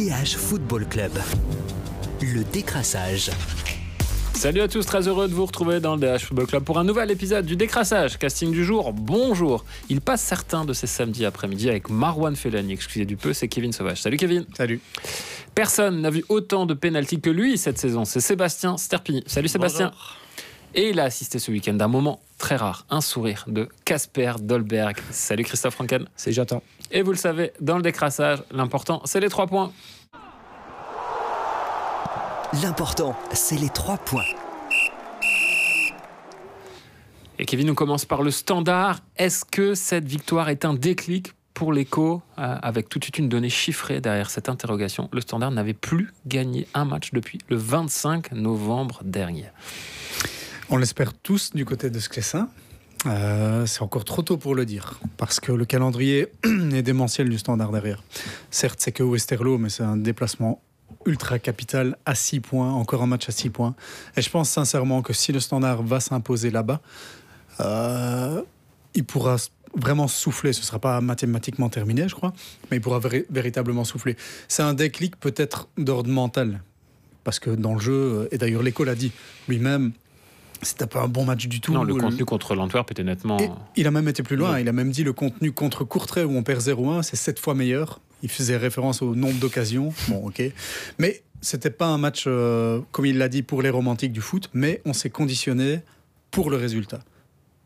DH Football Club. Le décrassage. Salut à tous, très heureux de vous retrouver dans le DH Football Club pour un nouvel épisode du décrassage. Casting du jour, bonjour. Il passe certains de ces samedis après-midi avec Marwan Felani, excusez du peu, c'est Kevin Sauvage. Salut Kevin. Salut. Personne n'a vu autant de pénalties que lui cette saison, c'est Sébastien Sterpini. Salut Sébastien. Et il a assisté ce week-end d'un moment très rare, un sourire de Casper Dolberg. Salut Christophe Franken. C'est j'attends. Et vous le savez, dans le décrassage, l'important, c'est les trois points. L'important, c'est les trois points. Et Kevin, on commence par le standard. Est-ce que cette victoire est un déclic pour l'écho euh, avec toute une donnée chiffrée derrière cette interrogation? Le standard n'avait plus gagné un match depuis le 25 novembre dernier. On l'espère tous du côté de Sclessin. Euh, c'est encore trop tôt pour le dire, parce que le calendrier est démentiel du standard derrière. Certes, c'est que Westerlo, mais c'est un déplacement ultra capital à 6 points, encore un match à 6 points. Et je pense sincèrement que si le standard va s'imposer là-bas, euh, il pourra vraiment souffler. Ce ne sera pas mathématiquement terminé, je crois, mais il pourra véritablement souffler. C'est un déclic peut-être d'ordre mental, parce que dans le jeu, et d'ailleurs l'école l'a dit lui-même, c'était pas un bon match du tout. Non, le contenu contre l'Antwerp était nettement. il a même été plus loin. Il a même dit le contenu contre Courtrai où on perd 0-1, c'est 7 fois meilleur. Il faisait référence au nombre d'occasions. Bon, ok. Mais c'était pas un match, euh, comme il l'a dit, pour les romantiques du foot, mais on s'est conditionné pour le résultat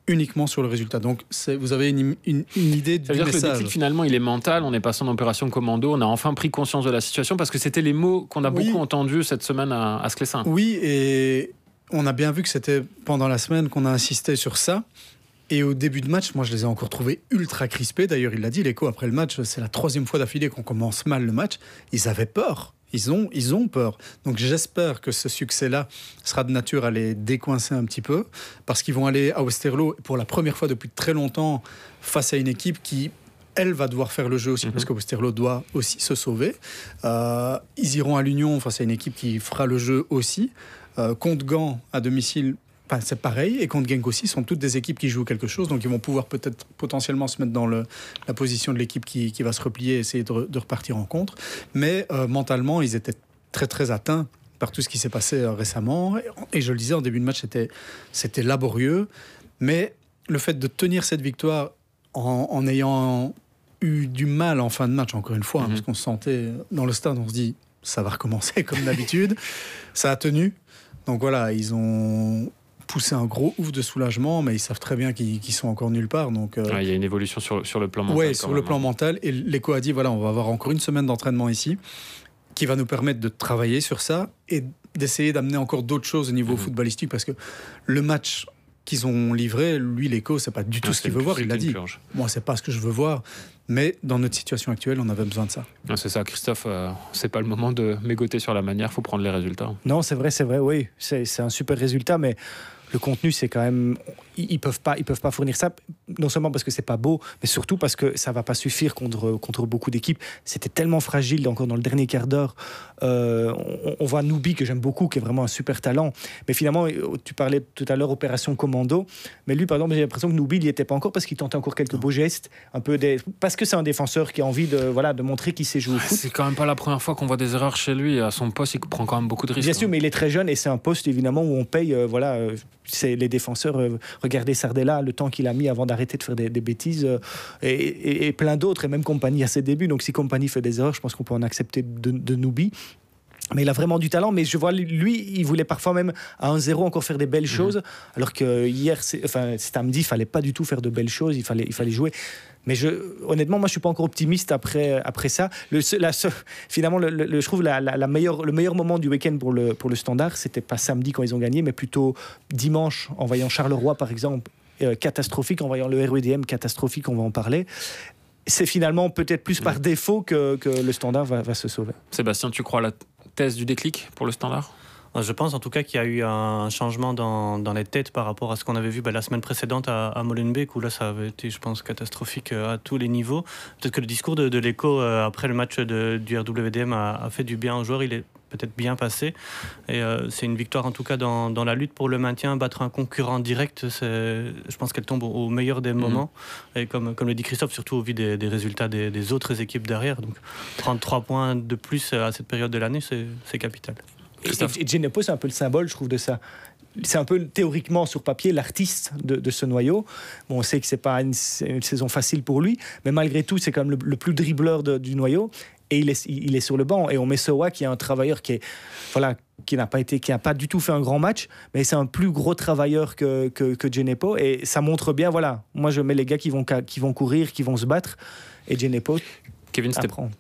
uniquement sur le résultat. Donc, vous avez une, idée du message. Que le déclic, finalement, il est mental. On est passé en opération commando. On a enfin pris conscience de la situation parce que c'était les mots qu'on a beaucoup entendus cette semaine à, à Sclessin. Oui, et on a bien vu que c'était pendant la semaine qu'on a insisté sur ça. Et au début de match, moi, je les ai encore trouvés ultra crispés. D'ailleurs, il l'a dit, l'écho après le match, c'est la troisième fois d'affilée qu'on commence mal le match. Ils avaient peur. Ils ont, ils ont peur. Donc j'espère que ce succès-là sera de nature à les décoincer un petit peu, parce qu'ils vont aller à Westerlo pour la première fois depuis très longtemps face à une équipe qui elle va devoir faire le jeu aussi, parce mhm. que Westerlo doit aussi se sauver. Euh, ils iront à l'Union face à une équipe qui fera le jeu aussi. Euh, contre Gand à domicile, c'est pareil. Et contre Genk aussi, sont toutes des équipes qui jouent quelque chose. Donc ils vont pouvoir peut-être potentiellement se mettre dans le, la position de l'équipe qui, qui, va se replier et essayer de, de repartir en contre. Mais euh, mentalement, ils étaient très très atteints par tout ce qui s'est passé euh, récemment. Et, je le disais en début de match, c'était, c'était laborieux. Mais le fait de tenir cette victoire en, en ayant eu du mal en fin de match, encore une fois, hein, mhm. parce qu'on se sentait dans le stade, on se dit ça va recommencer comme d'habitude. ça a tenu. Donc voilà, ils ont poussé un gros ouf de soulagement, mais ils savent très bien qu'ils sont encore nulle part. Donc, euh, il y a une évolution sur, sur le plan mental. Oui, sur le plan hein. mental. Et l'écho a dit voilà, on va avoir encore une semaine d'entraînement ici qui va nous permettre de travailler sur ça et d'essayer d'amener encore d'autres choses au niveau mhm. footballistique parce que le match qu'ils ont livré, lui, l'écho, c'est pas du tout ce qu'il veut voir. Il l'a dit. Moi, c'est pas ce que je veux voir. Mais dans notre situation actuelle, on avait besoin de ça. C'est ça, Christophe. Euh, c'est pas le moment de mégoter sur la manière. Il faut prendre les résultats. Non, c'est vrai, c'est vrai. Oui, c'est un super résultat, mais le contenu, c'est quand même. Ils peuvent pas, ils peuvent pas fournir ça. Non seulement parce que c'est pas beau, mais surtout parce que ça va pas suffire contre contre beaucoup d'équipes. C'était tellement fragile encore dans le dernier quart d'heure. Euh, on, voit Nubi que j'aime beaucoup, qui est vraiment un super talent. Mais finalement, tu parlais tout à l'heure opération commando. Mais lui, par exemple, j'ai l'impression que Nubi, il n'y était pas encore parce qu'il tentait encore quelques beaux gestes, un peu des. Parce que c'est un défenseur qui a envie de voilà de montrer qu'il sait jouer au foot. C'est quand même pas la première fois qu'on voit des erreurs chez lui. À son poste, il prend quand même beaucoup de risques. Bien sûr, hein. mais il est très jeune et c'est un poste évidemment où on paye euh, voilà euh, c'est les défenseurs. Euh, regardez Sardella, le temps qu'il a mis avant d'arrêter de faire des, bêtises, euh, et, plein d'autres, et même Compagnie à ses débuts. Donc si Compagnie fait des erreurs, je pense qu'on peut en accepter de, de Noubi. Mais il a vraiment du talent, mais je vois lui, il voulait parfois même à 1-0 encore faire des belles mhm. choses, alors que hier, enfin samedi, il fallait pas du tout faire de belles choses, il fallait, il fallait jouer. Mais je, honnêtement, moi, je suis pas encore optimiste après, après ça. Le, la, finalement, le, je trouve la, la, meilleure, le meilleur moment du week-end pour le, pour le Standard, c'était pas samedi quand ils ont gagné, mais plutôt dimanche en voyant Charleroi, par exemple, euh, catastrophique, en voyant le RUDM catastrophique, on va en parler c'est finalement peut-être plus par défaut que, que le standard va, va, se sauver. Sébastien, tu crois la thèse du déclic pour le standard? Je pense en tout cas qu'il y a eu un changement dans, dans, les têtes par rapport à ce qu'on avait vu bah, la semaine précédente à, à, Molenbeek, où là ça avait été, je pense, catastrophique euh, à tous les niveaux. Peut-être que le discours de, de l'écho euh, après le match du RWDM a, a, fait du bien aux joueurs. Il est peut-être bien passé. Et euh, c'est une victoire en tout cas dans, dans, la lutte pour le maintien, battre un concurrent direct. Je pense qu'elle tombe au, meilleur des mhm. moments. Et comme, comme le dit Christophe, surtout au vu des, des résultats des, des, autres équipes derrière. Donc prendre trois points de plus à cette période de l'année, c'est capital. Et, et Genepo, c'est un peu le symbole, je trouve, de ça c'est un peu théoriquement sur papier l'artiste de, ce noyau. Bon, on sait que c'est pas une, saison facile pour lui, mais malgré tout, c'est quand même le, plus dribbleur du noyau. Et il est, il est sur le banc. Et on met Sowa, qui est un travailleur qui est, voilà, qui n'a pas été, qui n'a pas du tout fait un grand match, mais c'est un plus gros travailleur que, que, que Genepo. Et ça montre bien, voilà, moi je mets les gars qui vont, qui vont courir, qui vont se battre. Et Genepo, Kevin,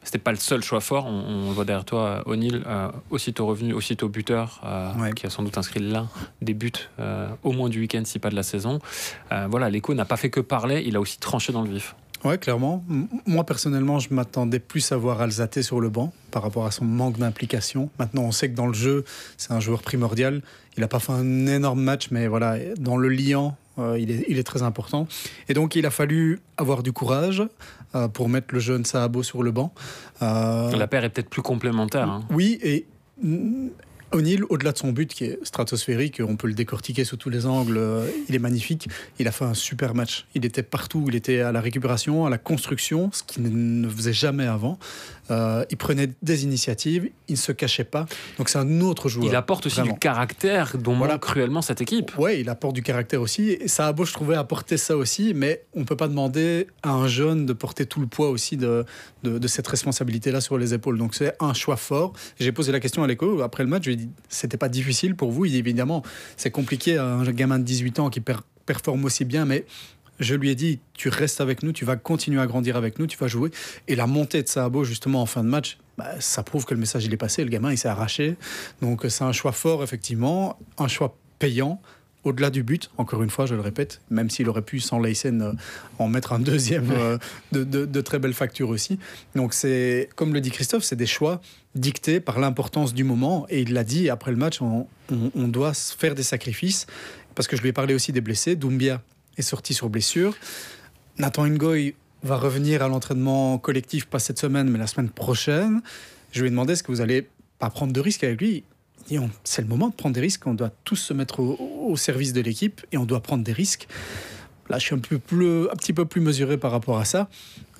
c'était pas le seul choix fort. On, voit derrière toi O'Neill, euh, aussitôt revenu, aussitôt buteur, euh, qui a sans doute inscrit l'un des buts euh, au moins du week-end, si pas de la saison. voilà, l'écho n'a pas fait que parler, il a aussi tranché dans le vif. Ouais, clairement. Moi, personnellement, je m'attendais plus à voir Alzate sur le banc par rapport à son manque d'implication. Maintenant, on sait que dans le jeu, c'est un joueur primordial. Il n'a pas fait un énorme match, mais voilà, dans le liant, il, est, il, est, très important. Et donc, il a fallu avoir du courage, euh, pour mettre le jeune Sahabo sur le banc. Euh, la paire est peut-être plus complémentaire. Hein. Oui, et O'Neill, au-delà de son but qui est stratosphérique, on peut le décortiquer sous tous les angles, euh, il est magnifique. Il a fait un super match. Il était partout. Il était à la récupération, à la construction, ce qu'il ne faisait jamais avant. Euh, il prenait des initiatives, il ne se cachait pas. Donc c'est un autre joueur. Il apporte aussi du caractère dont manque cruellement cette équipe. Oui, il apporte du caractère aussi. Et Sahabo, je trouvais, apporter ça aussi. Mais on ne peut pas demander à un jeune de porter tout le poids aussi de, de, cette responsabilité-là sur les épaules. Donc c'est un choix fort. J'ai posé la question à l'écho après le match. Je lui ai dit c'était pas difficile pour vous. Il dit évidemment, c'est compliqué. Un gamin de 18 ans qui performe aussi bien, mais je lui ai dit, tu restes avec nous, tu vas continuer à grandir avec nous, tu vas jouer. Et la montée de Sahabo, justement, en fin de match, bah, ça prouve que le message, il est passé. Le gamin, il s'est arraché. Donc, c'est un choix fort, effectivement, un choix payant. Au-delà du but, encore une fois, je le répète, même s'il aurait pu, sans Leisen, euh, en mettre un deuxième euh, de, très belle facture aussi. Donc, c'est, comme le dit Christophe, c'est des choix dictés par l'importance du moment. Et il l'a dit, après le match, on, on, doit faire des sacrifices. Parce que je lui ai parlé aussi des blessés. Doumbia est sorti sur blessure. Nathan Ngoy va revenir à l'entraînement collectif, pas cette semaine, mais la semaine prochaine. Je lui ai demandé est-ce que vous allez pas prendre de risques avec lui? C'est le moment de prendre des risques. On doit tous se mettre au, service de l'équipe et on doit prendre des risques. Là, je suis un, peu plus, un petit peu plus mesuré par rapport à ça.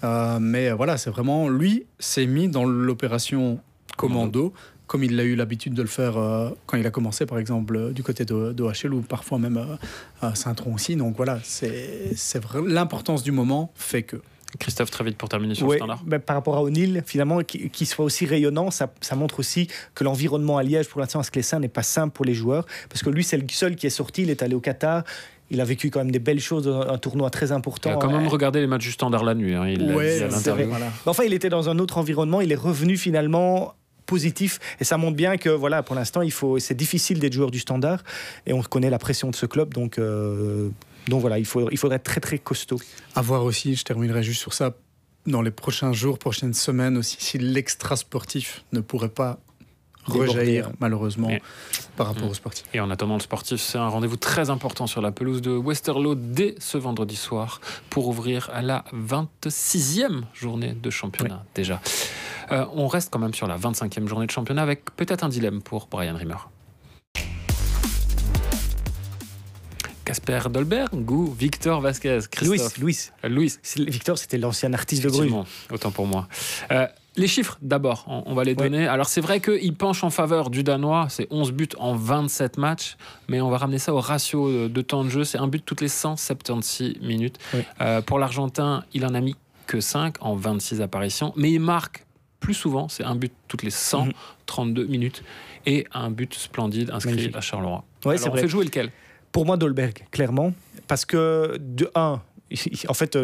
Euh, mais voilà, c'est vraiment lui s'est mis dans l'opération commando comme il a eu l'habitude de le faire euh, quand il a commencé, par exemple, euh, du côté de, de ou parfois même euh, à Saint-Tron aussi. Donc voilà, c'est l'importance du moment fait que. Christophe, très vite pour terminer sur le standard. Ben, par rapport à O'Neill, finalement, qu'il soit aussi rayonnant, ça, ça montre aussi que l'environnement à Liège, pour l'instant, à Sclessin, n'est pas simple pour les joueurs. Parce que lui, c'est le seul qui est sorti, il est allé au Qatar. Il a vécu quand même des belles choses, un tournoi très important. Il a quand même regardé les matchs du standard la nuit. Hein, il ouais, voilà. Enfin, il était dans un autre environnement. Il est revenu finalement positif. Et ça montre bien que voilà pour l'instant il faut c'est difficile d'être joueur du standard. Et on connaît la pression de ce club. Donc euh, donc voilà il faut il faudrait être très très costaud. À voir aussi je terminerai juste sur ça dans les prochains jours prochaines semaines aussi si l'extra sportif ne pourrait pas rejaillir malheureusement par rapport au sportif. Et en attendant le sportif, c'est un rendez-vous très important sur la pelouse de Westerlo dès ce vendredi soir pour ouvrir à la 26e journée de championnat déjà. Euh, on reste quand même sur la 25e journée de championnat avec peut-être un dilemme pour Brian Rimmer. Casper Dolberg ou Victor Vasquez Christophe? Louis. Louis. Euh, Victor, c'était l'ancien artiste de Bruges. Autant pour moi. Euh, les chiffres, d'abord, on, va les donner. Alors, c'est vrai qu'il penche en faveur du Danois. C'est 11 buts en 27 matchs. Mais on va ramener ça au ratio de temps de jeu. C'est un but toutes les 176 minutes. pour l'Argentin, il en a mis que 5 en 26 apparitions. Mais il marque plus souvent, c'est un but toutes les 132 mhm. minutes et un but splendide inscrit à Charleroi. Ouais, Alors, on fait jouer lequel? Pour moi, Dolberg, clairement. Parce que, de 1, en fait,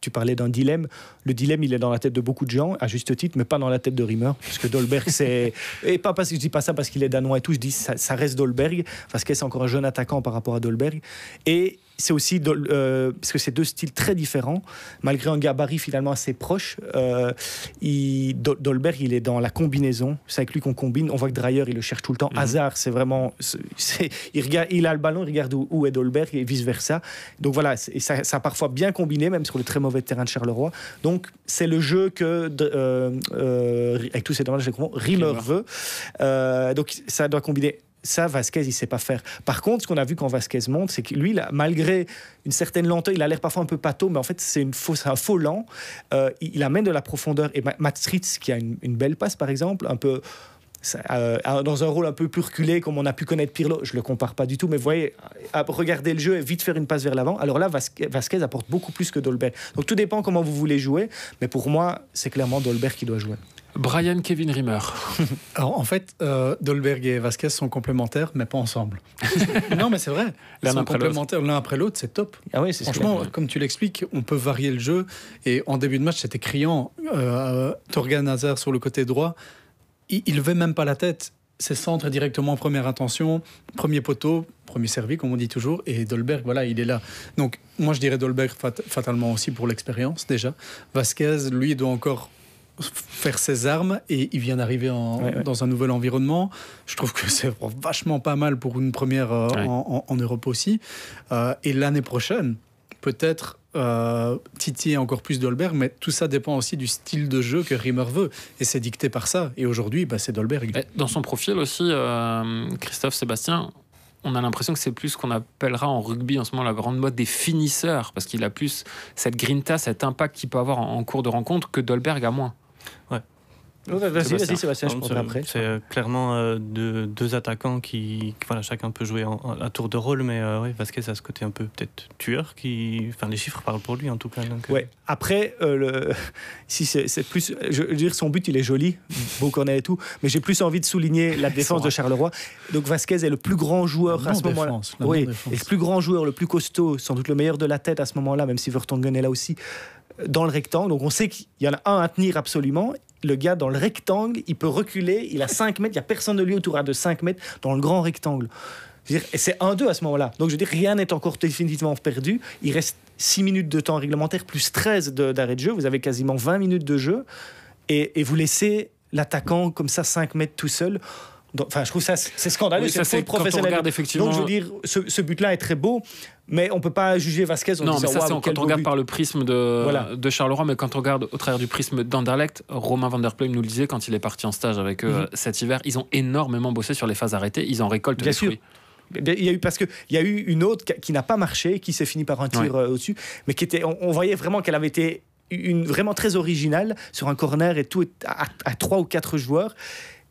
tu parlais d'un dilemme. Le dilemme, il est dans la tête de beaucoup de gens, à juste titre, mais pas dans la tête de Rimmer. Parce que Dolberg, c'est. et pas parce que je dis pas ça parce qu'il est danois et tout, je dis ça, ça reste Dolberg, parce que c'est encore un jeune attaquant par rapport à Dolberg. Et c'est aussi euh, parce que c'est deux styles très différents, malgré un gabarit finalement assez proche. Euh, il, Dolberg, il est dans la combinaison. C'est avec lui qu'on combine. On voit que Dreyer, il le cherche tout le temps. Mhm. Hazard, c'est vraiment, il regarde, il a le ballon, il regarde où, est Dolberg et vice versa. Donc voilà, et ça, ça, a parfois bien combiné, même sur le très mauvais terrain de Charleroi. Donc c'est le jeu que euh, avec tous ces dommages, Rimmer veut. donc ça doit combiner ça, Vasquez, il sait pas faire. Par contre, ce qu'on a vu quand Vasquez monte, c'est que lui, malgré une certaine lenteur, il a l'air parfois un peu pâteau, mais en fait, c'est un faux lent. Euh, il, amène de la profondeur. Et Matt qui a une, belle passe, par exemple, un peu. Euh, dans un rôle un peu plus reculé, comme on a pu connaître Pirlo, je le compare pas du tout, mais vous voyez, regarder le jeu et vite faire une passe vers l'avant. Alors là, Vasquez apporte beaucoup plus que Dolberg. Donc tout dépend comment vous voulez jouer, mais pour moi, c'est clairement Dolberg qui doit jouer. Brian Kevin Rimmer. Alors en fait, euh, Dolberg et Vasquez sont complémentaires, mais pas ensemble. non, mais c'est vrai. Ils sont complémentaires l'un après l'autre, c'est top. Ah oui, Franchement, comme tu l'expliques, on peut varier le jeu. Et en début de match, c'était criant. Euh, Torgan Hazard sur le côté droit, il ne levait même pas la tête. C'est centre directement en première intention, premier poteau, premier servi, comme on dit toujours. Et Dolberg, voilà, il est là. Donc, moi, je dirais Dolberg fatalement aussi pour l'expérience, déjà. Vasquez, lui, doit encore faire ses armes et il vient d'arriver dans un nouvel environnement. Je trouve que c'est vachement pas mal pour une première euh, en, Europe aussi. Euh, et l'année prochaine, peut-être euh, Titi encore plus Dolberg, mais tout ça dépend aussi du style de jeu que Rimmer veut. Et c'est dicté par ça. Et aujourd'hui, bah, c'est Dolberg. Dans son profil aussi, Christophe Sébastien, on a l'impression que c'est plus ce qu'on appellera en rugby en ce moment la grande mode des finisseurs, parce qu'il a plus cette grinta, cet impact qu'il peut avoir en, en cours de rencontre que Dolberg a moins. Ouais. Vas-y, vas-y, Sébastien, je prendrai après. C'est euh, clairement euh, deux, attaquants qui, voilà, chacun peut jouer à tour de rôle, mais euh, oui, Vasquez a ce côté un peu peut-être tueur, qui, enfin, les chiffres parlent pour lui en tout cas. Donc, ouais. Après, le, si c'est plus, je veux dire, son but, il est joli, beau corner et tout, mais j'ai plus envie de souligner la défense de Charleroi. Donc Vasquez est le plus grand joueur à ce moment-là. Oui, et le plus grand joueur, le plus costaud, sans doute le meilleur de la tête à ce moment-là, même si Vertonghen est là aussi dans le rectangle. Donc on sait qu'il y en a un à tenir absolument. Le gars dans le rectangle, il peut reculer, il a 5 mètres, il n'y a personne de lui autour de 5 mètres dans le grand rectangle. Et c'est 1-2 à ce moment-là. Donc je veux rien n'est encore définitivement perdu. Il reste 6 minutes de temps réglementaire, plus 13 d'arrêt de, jeu. Vous avez quasiment 20 minutes de jeu. Et, et vous laissez l'attaquant comme ça 5 mètres tout seul. Enfin, je trouve ça c'est scandaleux, c'est professionnel. effectivement... Donc je veux dire, ce, but-là est très beau, mais on peut pas juger Vasquez. En non, mais ça c'est quand on regarde par le prisme de, de Charleroi, mais quand on regarde au travers du prisme d'Anderlecht, Romain van der Pleum nous le disait quand il est parti en stage avec eux mhm. cet hiver, ils ont énormément bossé sur les phases arrêtées, ils en récoltent Bien sûr. fruits. Il y a eu parce que il y a eu une autre qui n'a pas marché, qui s'est fini par un tir euh, au-dessus, mais qui était, on, voyait vraiment qu'elle avait été une vraiment très originale sur un corner et tout à trois ou quatre joueurs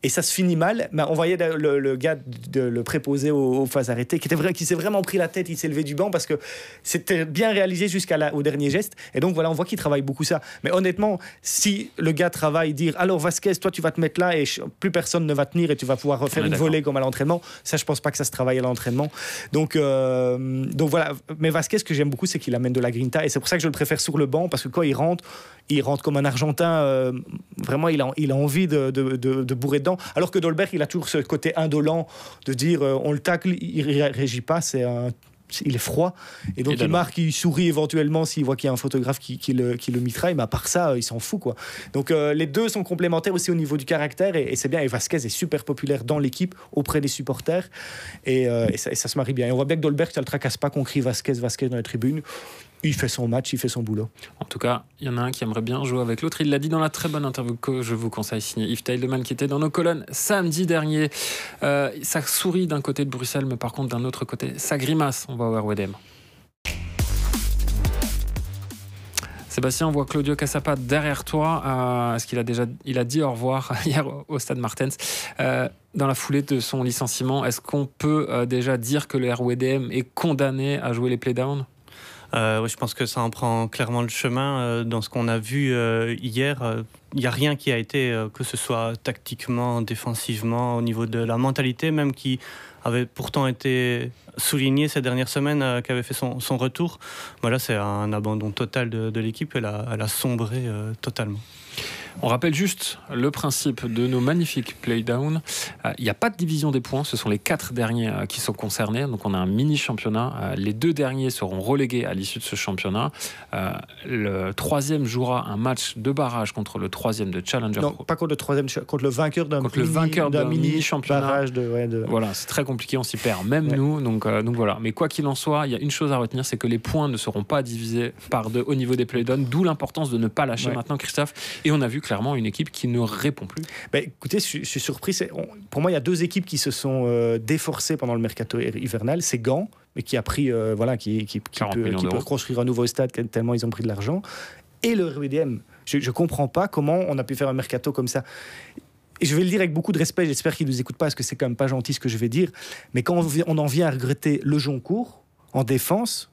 et ça se finit mal. Mais on voyait le, gars de, le préposé aux, phases arrêtées qui, était vrai, qui s'est vraiment pris la tête, il s'est levé du banc parce que c'était bien réalisé jusqu'au dernier geste. Et donc voilà, on voit qu'il travaille beaucoup ça. Mais honnêtement, si le gars travaille, dire alors Vasquez, toi tu vas te mettre là et plus personne ne va tenir et tu vas pouvoir refaire une volée comme à l'entraînement, ça je pense pas que ça se travaille à l'entraînement. Donc, euh, donc voilà. Mais Vasquez, ce que j'aime beaucoup, c'est qu'il amène de la grinta et c'est pour ça que je le préfère sur le banc parce que quand il rentre, il rentre comme un Argentin. Euh, vraiment, il a, il a envie de, de, de, bourrer dedans. Alors que Dolberg, il a toujours ce côté indolent de dire euh, on le tacle, il ne réagit pas. C'est un il est froid. Et donc, il marque, il sourit éventuellement s'il voit qu'il y a un photographe qui, le, qui le mitraille. Mais à part ça, il s'en fout. Quoi. Donc, euh, les deux sont complémentaires aussi au niveau du caractère. Et, c'est bien. Et Vasquez est super populaire dans l'équipe, auprès des supporters. Et, ça, ça, se marie bien. Et on voit bien que Dolberg, ça ne le tracasse pas qu'on crie Vasquez, Vasquez dans les tribunes il fait son match, il fait son boulot. En tout cas, il y en a un qui aimerait bien jouer avec l'autre. Il l'a dit dans la très bonne interview que je vous conseille, signé Yves Teileman, qui était dans nos colonnes samedi dernier. Euh, ça sourit d'un côté de Bruxelles, mais par contre, d'un autre côté, ça grimace. On va voir Wedem. Sébastien, on voit Claudio Cassapa derrière toi. Euh, Est-ce qu'il a déjà il a dit au revoir hier au stade Martens? Euh, Dans la foulée de son licenciement, est-ce qu'on peut déjà dire que le RWDM est condamné à jouer les playdowns? Euh, je pense que ça en prend clairement le chemin. Euh, dans ce qu'on a vu euh, hier, il n'y a rien qui a été, que ce soit tactiquement, défensivement, au niveau de la mentalité, même qui avait pourtant été souligné ces dernières semaines, qui avait fait son, retour. Voilà, c'est un abandon total de, l'équipe. Elle a, elle a sombré totalement. On rappelle juste le principe de nos magnifiques playdown. Euh, Il n'y a pas de division des points, ce sont les quatre derniers euh, qui sont concernés. Donc on a un mini championnat. Euh, les deux derniers seront relégués à l'issue de ce championnat. Le troisième jouera un match de barrage contre le troisième de Challenger Non, pas contre le troisième, contre le vainqueur d'un Contre le mini- vainqueur d'un mini mini-championnat. barrage de, ouais, de- Voilà, c'est très compliqué, on s'y perd, même Ouais. nous. Donc, euh, donc voilà. Mais quoi qu'il en soit, il y a une chose à retenir, c'est que les points ne seront pas divisés par deux au niveau des playdowns, d'où l'importance de ne pas lâcher Ouais. maintenant, Christophe. Et on a vu clairement une équipe qui ne répond plus. Ben, écoutez, je, suis- je suis surpris. on- pour moi, il y a deux équipes qui se sont euh, déforcées pendant le mercato hi- hivernal. C'est Gand, mais qui a pris, euh, voilà, qui, qui, qui 40 peut, qui peut construire un nouveau stade tellement ils ont pris de l'argent. Et le RWDM. Je ne comprends pas comment on a pu faire un mercato comme ça. Et je vais le dire avec beaucoup de respect, j'espère qu'ils ne nous écoutent pas, parce que c'est quand même pas gentil ce que je vais dire. Mais quand on, on en vient à regretter le Joncourt en défense,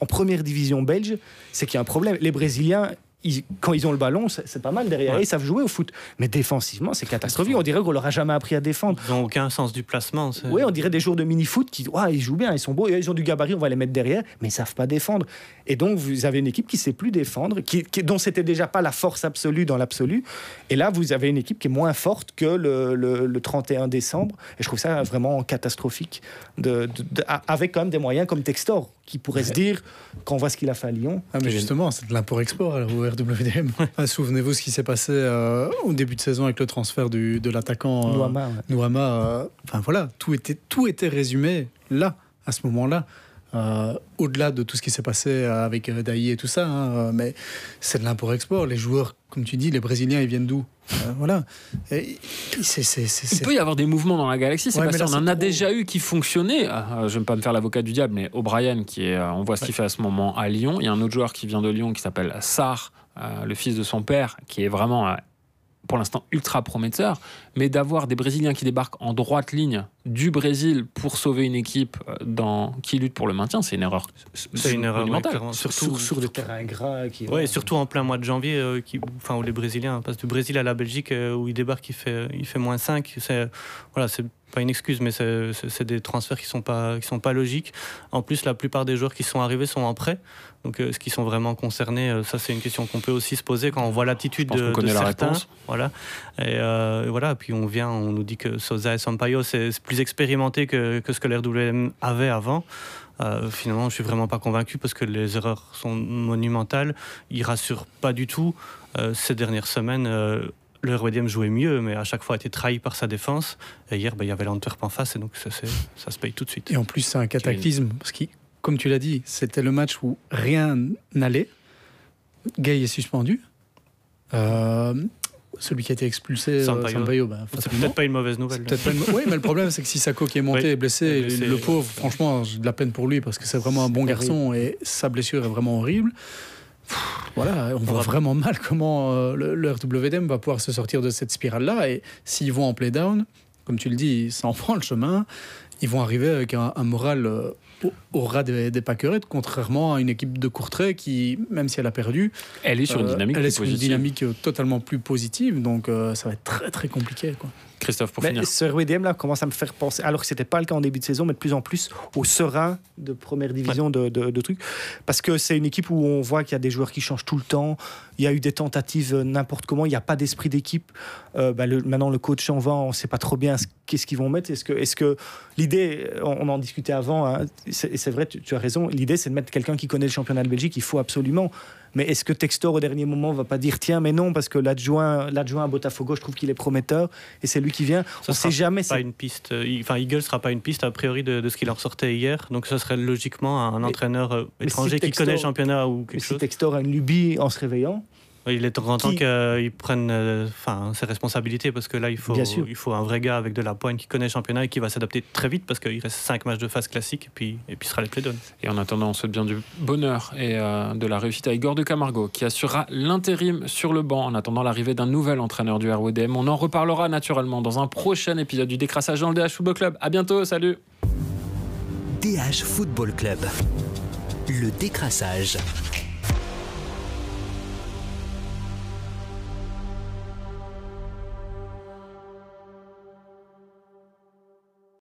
en première division belge, c'est qu'il y a un problème. Les Brésiliens, ils- quand ils ont le ballon, c'est pas mal derrière. Ouais. Ils savent jouer au foot. Mais défensivement, c'est catastrophique. On dirait qu'on leur a jamais appris à défendre. Ils n'ont aucun sens du placement. Oui, on dirait des joueurs de mini-foot qui ouah, ils jouent bien, ils sont beaux, ils ont du gabarit, on va les mettre derrière, mais ils savent pas défendre. Et donc, vous avez une équipe qui sait plus défendre, qui, qui- dont c'était déjà pas la force absolue dans l'absolu. Et là, vous avez une équipe qui est moins forte que le, le- le 31 décembre. Et je trouve ça vraiment catastrophique, de, de- de- a- avec quand même des moyens comme Textor, qui pourrait se dire, quand on voit ce qu'il a fait à Lyon, Ah, mais justement, c'est de l'import-export alors, RWDM. Ah, Souvenez-vous ce qui s'est passé euh, au début de saison avec le transfert du, de l'attaquant euh, ouais. Nouama, euh, Enfin voilà, tout était, tout était résumé là, à ce moment-là. Euh, Au-delà de tout ce qui s'est passé avec Daï et tout ça, hein, mais c'est de l'import-export. Les joueurs, comme tu dis, les Brésiliens, ils viennent d'où? Euh, Voilà. Et Il peut y avoir des mouvements dans la galaxie, Ouais, là. On en a trop. déjà eu qui fonctionnaient. Euh, je ne vais pas me faire l'avocat du diable, mais O'Brien, qui est, euh, on voit ce qu'il fait à ce moment à Lyon. Il y a un autre joueur qui vient de Lyon qui s'appelle Sarr, euh, le fils de son père, qui est vraiment, euh, pour l'instant, ultra prometteur. Mais d'avoir des Brésiliens qui débarquent en droite ligne du Brésil pour sauver une équipe euh, dans, qui lutte pour le maintien, c'est une erreur. C'est une erreur ouais, monumentale. clairement. sur, Surtout, sur des terrains gras. Qui, Ouais, surtout en plein mois de janvier, euh, qui, enfin, où les Brésiliens passent du Brésil à la Belgique, euh, où il débarque, il fait, il fait moins 5. C'est, voilà, c'est pas une excuse, mais c'est, des transferts qui sont pas, qui sont pas logiques. En plus, la plupart des joueurs qui sont arrivés sont en prêt. Donc, euh, est-ce qu'ils sont vraiment concernés Euh, Ça, c'est une question qu'on peut aussi se poser quand on voit l'attitude de, de la certains. réponse. Voilà. Et, euh, et voilà. Puis on vient, on nous dit que Sosa et Sampaio, c'est, plus expérimenté que, que ce que l'RWM avait avant. Euh, finalement, je suis vraiment pas convaincu parce que les erreurs sont monumentales. Il rassure pas du tout. Euh, ces dernières semaines, euh, le RWDM jouait mieux, mais à chaque fois a été trahi par sa défense. Et hier, ben, il y avait l'Antwerp en face, et donc ça, ça se paye tout de suite. Et en plus, c'est un cataclysme. Parce que, comme tu l'as dit, c'était le match où rien n'allait. Gay est suspendu. Euh, celui qui a été expulsé, euh, Sampaio. Bah, C'est peut-être pas une mauvaise nouvelle. Une- Oui, mais le problème, c'est que si Sako qui est monté Oui, est blessé, le pauvre, franchement, j'ai de la peine pour lui parce que c'est vraiment un bon garçon et sa blessure est vraiment horrible. Pff, Voilà, on voit va- vraiment mal comment euh, le, le RWDM va pouvoir se sortir de cette spirale-là. Et s'ils vont en play-down, comme tu le dis, ça en prend le chemin, ils vont arriver avec un, un moral euh, au, au ras des, des pâquerettes, contrairement à une équipe de Courtrai qui, même si elle a perdu, Elle est sur une euh, dynamique elle est plus sur une positive. dynamique euh, totalement plus positive. Donc euh, ça va être très très compliqué. Quoi. Christophe, pour Mais finir. ce RWDM là commence à me faire penser, alors que c'était pas le cas en début de saison, mais de plus en plus au serein de première division de, de, de trucs. Parce que c'est une équipe où on voit qu'il y a des joueurs qui changent tout le temps. Il y a eu des tentatives euh, n'importe comment. Il n'y a pas d'esprit d'équipe. Euh, bah, le- maintenant, le coach en va, on ne sait pas trop bien ce- qu'est-ce qu'ils vont mettre. Est-ce que, l'idée, on, on en discutait avant, hein, c'est vrai, tu, tu as raison. L'idée, c'est de mettre quelqu'un qui connaît le championnat de Belgique. Il faut absolument. Mais est-ce que Textor, au dernier moment, va pas dire tiens, mais non, parce que l'adjoint, l'adjoint à Botafogo, je trouve qu'il est prometteur et c'est lui qui vient. Ça on sera sait jamais. pas une piste. Enfin, Eagle sera pas une piste a priori de, de ce qu'il en sortait hier. Donc, ce serait logiquement un Mais- entraîneur euh, mais si étranger qui connaît le championnat ou Mais quelque si chose. Textor a une lubie en se réveillant, Il est grand temps Qui- qu'il prenne euh, enfin, ses responsabilités parce que là, il faut, Bien sûr. il faut un vrai gars avec de la poigne qui connaît le championnat et qui va s'adapter très vite parce qu'il reste 5 matchs de phase classique et puis, et puis ce sera les playdowns. Et en attendant, on souhaite bien du bonheur et euh, de la réussite à Igor de Camargo, qui assurera l'intérim sur le banc en attendant l'arrivée d'un nouvel entraîneur du RWDM. On en reparlera naturellement dans un prochain épisode du décrassage dans le DH Football Club. À bientôt, salut DH Football Club. Le décrassage.